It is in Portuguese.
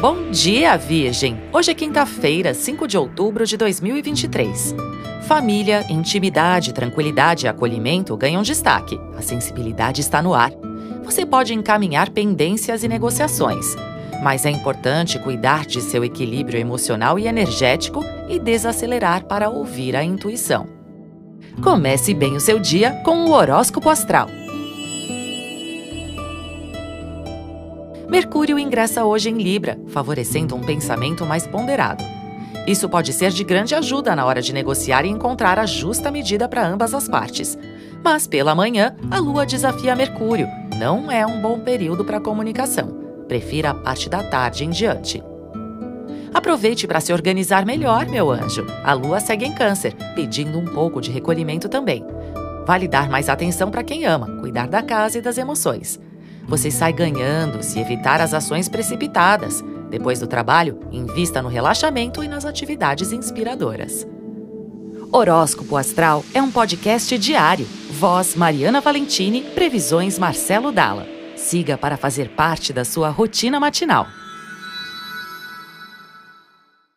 Bom dia, Virgem! Hoje é quinta-feira, 5 de outubro de 2023. Família, intimidade, tranquilidade e acolhimento ganham destaque. A sensibilidade está no ar. Você pode encaminhar pendências e negociações, mas é importante cuidar de seu equilíbrio emocional e energético e desacelerar para ouvir a intuição. Comece bem o seu dia com o horóscopo astral. Mercúrio ingressa hoje em Libra, favorecendo um pensamento mais ponderado. Isso pode ser de grande ajuda na hora de negociar e encontrar a justa medida para ambas as partes. Mas pela manhã, a Lua desafia Mercúrio. Não é um bom período para comunicação. Prefira a parte da tarde em diante. Aproveite para se organizar melhor, meu anjo. A Lua segue em Câncer, pedindo um pouco de recolhimento também. Vale dar mais atenção para quem ama, cuidar da casa e das emoções. Você sai ganhando se evitar as ações precipitadas. Depois do trabalho, invista no relaxamento e nas atividades inspiradoras. Horóscopo Astral é um podcast diário. Voz Mariana Valentini, previsões Marcelo Dalla. Siga para fazer parte da sua rotina matinal.